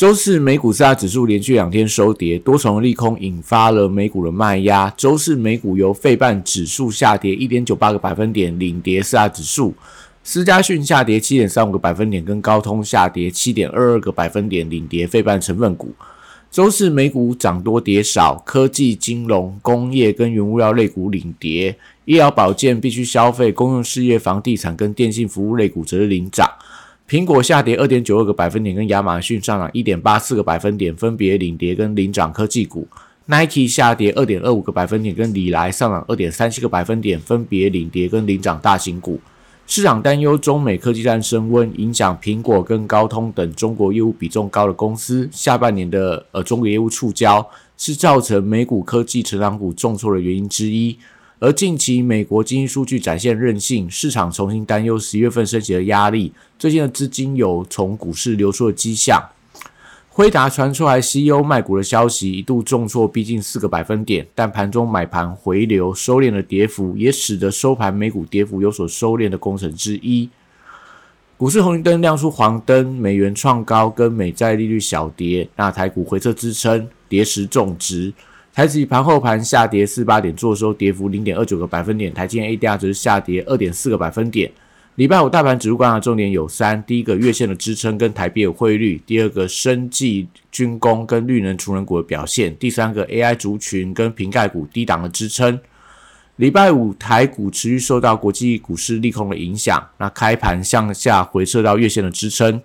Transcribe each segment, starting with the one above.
周四美股四大指数连续两天收跌，多重利空引发了美股的卖压。周四美股由费半指数下跌一点九八个百分点领跌四大指数，思嘉讯下跌七点三五个百分点，跟高通下跌七点二二个百分点领跌费半成分股。周四美股涨多跌少，科技、金融、工业跟原物料类股领跌，医疗保健、必须消费、公用事业、房地产跟电信服务类股则是领涨。苹果下跌二点九二个百分点，跟亚马逊上涨一点八四个百分点，分别领跌跟领涨科技股。Nike 下跌二点二五个百分点，跟李来上涨二点三七个百分点，分别领跌跟领涨大型股。市场担忧中美科技战升温，影响苹果跟高通等中国业务比重高的公司下半年的呃中国业务触礁，是造成美股科技成长股重挫的原因之一。而近期美国经济数据展现韧性，市场重新担忧十月份升息的压力，最近的资金有从股市流出的迹象。辉达传出来 CEO 卖股的消息，一度重挫逼近四个百分点，但盘中买盘回流，收敛了跌幅，也使得收盘美股跌幅有所收敛的工程之一。股市红绿灯亮出黄灯，美元创高，跟美债利率小跌，那台股回撤支撑，跌时种植。台指盘后盘下跌四八点，做收跌幅零点二九个百分点，台积电 ADR 则是下跌二点四个百分点。礼拜五大盘指数观察重点有三：第一个月线的支撑跟台币的汇率；第二个生技、军工跟绿能、储能股的表现；第三个 AI 族群跟瓶盖股低档的支撑。礼拜五台股持续受到国际股市利空的影响，那开盘向下回撤到月线的支撑。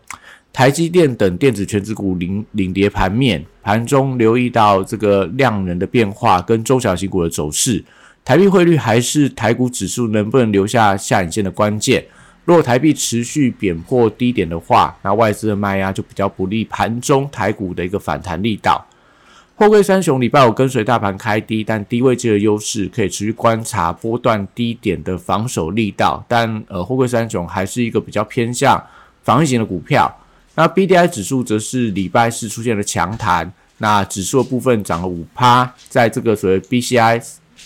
台积电等电子全指股领领跌盘面，盘中留意到这个量能的变化跟中小型股的走势。台币汇率还是台股指数能不能留下下影线的关键。如果台币持续贬破低点的话，那外资的卖压就比较不利盘中台股的一个反弹力道。货柜三雄礼拜五跟随大盘开低，但低位阶的优势可以持续观察波段低点的防守力道。但呃，货柜三雄还是一个比较偏向防御型的股票。那 B D I 指数则是礼拜四出现了强弹，那指数的部分涨了五趴，在这个所谓 B C I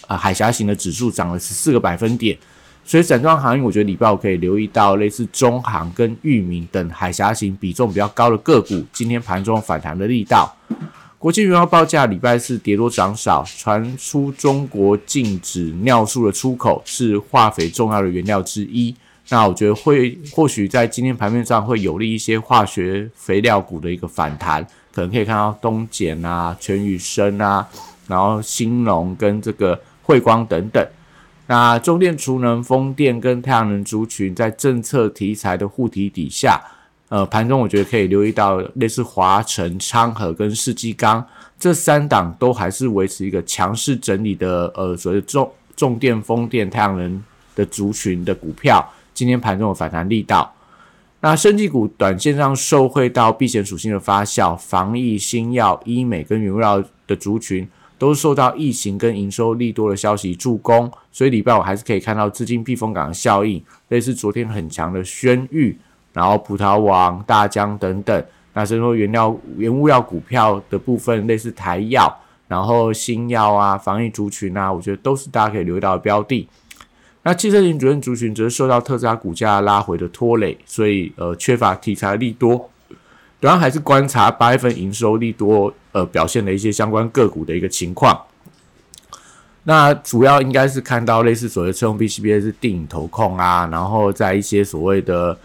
啊海峡型的指数涨了十四个百分点。所以散装行业，我觉得礼拜五可以留意到类似中航跟裕民等海峡型比重比较高的个股，今天盘中反弹的力道。国际原油报价礼拜四跌多涨少，传出中国禁止尿素的出口是化肥重要的原料之一。那我觉得会或许在今天盘面上会有利一些化学肥料股的一个反弹，可能可以看到东碱啊、全宇生啊，然后兴隆跟这个汇光等等。那中电、储能、风电跟太阳能族群在政策题材的护体底下，呃，盘中我觉得可以留意到类似华晨、昌河跟世纪钢这三档都还是维持一个强势整理的，呃，所谓重重电、风电、太阳能的族群的股票，今天盘中的反弹力道。那生技股短线上受惠到避险属性的发酵，防疫、新药、医美跟原料的族群。都受到疫情跟营收利多的消息助攻，所以礼拜五还是可以看到资金避风港的效应，类似昨天很强的轩玉，然后葡萄王、大疆等等。那所以说原料、原物料股票的部分，类似台药，然后新药啊、防疫族群啊，我觉得都是大家可以留意到的标的。那汽车型主任族群则是受到特斯拉股价拉回的拖累，所以呃缺乏题材利多。主要还是观察八月份营收利多呃表现的一些相关个股的一个情况。那主要应该是看到类似所谓车用 PCBA 是定影投控啊，然后在一些所谓的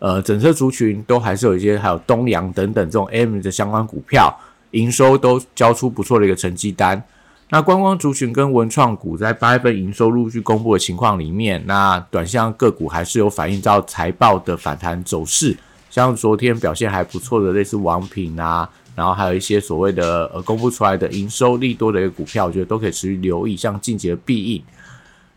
呃整车族群都还是有一些，还有东阳等等这种 M 的相关股票营收都交出不错的一个成绩单。那观光族群跟文创股在八月份营收陆续公布的情况里面，那短线个股还是有反映到财报的反弹走势。像昨天表现还不错的类似王品啊，然后还有一些所谓的呃公布出来的营收利多的一个股票，我觉得都可以持续留意。像晋级的必应，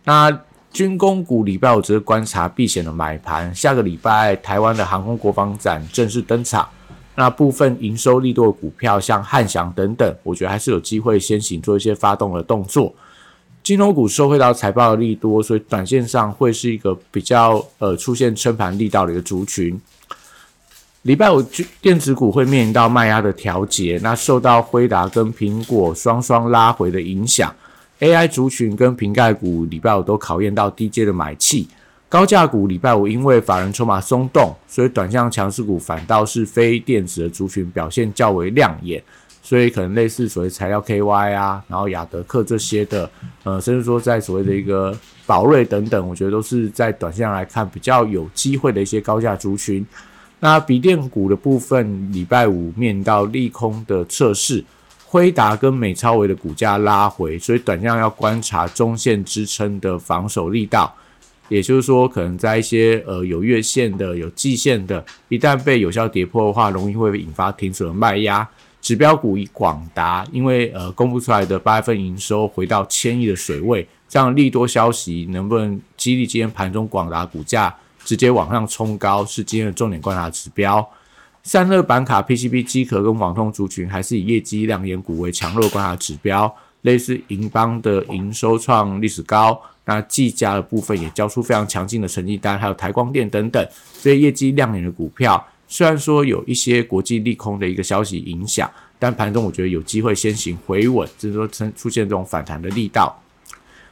那军工股礼拜五只是观察避险的买盘。下个礼拜台湾的航空国防展正式登场，那部分营收利多的股票，像汉翔等等，我觉得还是有机会先行做一些发动的动作。金融股收回到财报的利多，所以短线上会是一个比较呃出现撑盘力道的一个族群。礼拜五电子股会面临到卖压的调节，那受到辉达跟苹果双双拉回的影响，AI 族群跟瓶盖股礼拜五都考验到低阶的买气。高价股礼拜五因为法人筹码松动，所以短向强势股反倒是非电子的族群表现较为亮眼，所以可能类似所谓材料 KY 啊，然后亚德克这些的，呃，甚至说在所谓的一个宝瑞等等，我觉得都是在短线来看比较有机会的一些高价族群。那笔电股的部分，礼拜五面到利空的测试，辉达跟美超维的股价拉回，所以短向要观察中线支撑的防守力道。也就是说，可能在一些呃有月线的、有季线的，一旦被有效跌破的话，容易会引发停损的卖压。指标股以广达，因为呃公布出来的八月份营收回到千亿的水位，这样利多消息能不能激励今天盘中广达股价直接往上冲高，是今天的重点观察指标。散热板卡、PCB 机壳跟网通族群，还是以业绩亮眼股为强弱观察指标。类似银邦的营收创历史高。那技嘉的部分也交出非常强劲的成绩单，还有台光电等等这些业绩亮眼的股票，虽然说有一些国际利空的一个消息影响，但盘中我觉得有机会先行回稳，就是说出出现这种反弹的力道。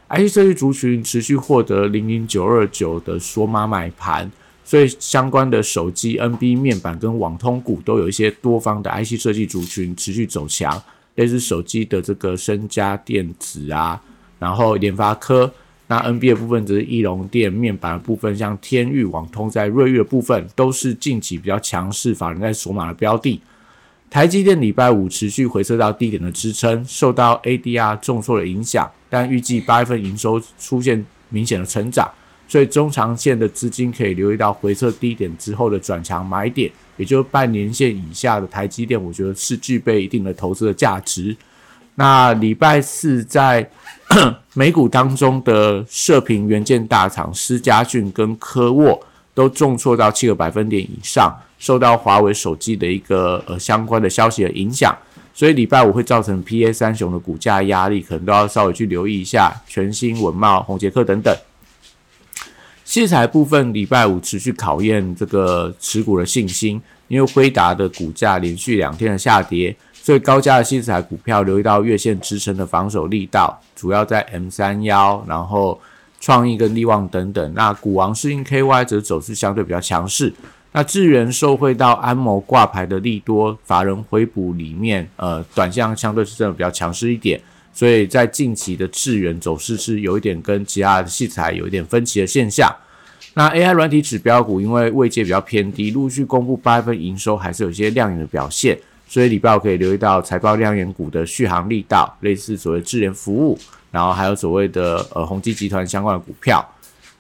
IC 设计族群持续获得零零九二九的索马买盘，所以相关的手机、NB 面板跟网通股都有一些多方的 IC 设计族群持续走强，类似手机的这个深家电子啊，然后联发科。那 NBA 部分则是翼龙电面板的部分，像天域、网通在瑞昱的部分，都是近期比较强势，法人在索马的标的。台积电礼拜五持续回撤到低点的支撑，受到 ADR 重挫的影响，但预计八月份营收出现明显的成长，所以中长线的资金可以留意到回撤低点之后的转强买点，也就是半年线以下的台积电，我觉得是具备一定的投资的价值。那礼拜四在 美股当中的射频元件大厂思佳讯跟科沃都重挫到七个百分点以上，受到华为手机的一个呃相关的消息的影响，所以礼拜五会造成 P A 三雄的股价压力，可能都要稍微去留意一下全新文茂、宏杰克等等。器材部分礼拜五持续考验这个持股的信心，因为辉达的股价连续两天的下跌。最高价的器材股票留意到月线支撑的防守力道，主要在 M 三幺，然后创意跟利旺等等。那股王适应 KY 则走势相对比较强势。那智源受惠到安谋挂牌的利多，法人回补里面，呃，短向相对是真的比较强势一点。所以在近期的智源走势是有一点跟其他的器材有一点分歧的现象。那 AI 软体指标股因为位阶比较偏低，陆续公布八月份营收还是有些亮眼的表现。所以礼拜五可以留意到财报亮眼股的续航力道，类似所谓智联服务，然后还有所谓的呃宏基集团相关的股票。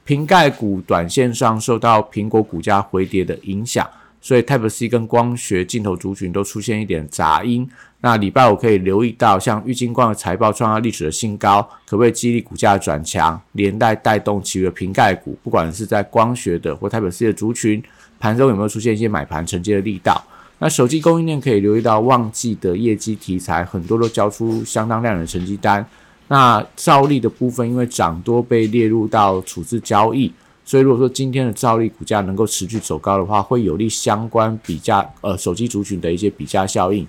瓶盖股短线上受到苹果股价回跌的影响，所以 Type C 跟光学镜头族群都出现一点杂音。那礼拜五可以留意到像玉金光的财报创下历史的新高，可不可以激励股价转强，连带带动其余的瓶盖股，不管是在光学的或 Type C 的族群，盘中有没有出现一些买盘承接的力道？那手机供应链可以留意到旺季的业绩题材，很多都交出相当亮眼的成绩单。那兆利的部分，因为涨多被列入到处置交易，所以如果说今天的兆利股价能够持续走高的话，会有利相关比价呃手机族群的一些比价效应。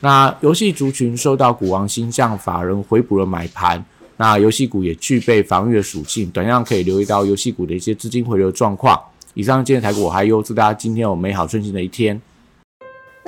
那游戏族群受到股王星象法人回补了买盘，那游戏股也具备防御的属性，短样可以留意到游戏股的一些资金回流状况。以上今天台股我还优，祝大家今天有美好顺心的一天。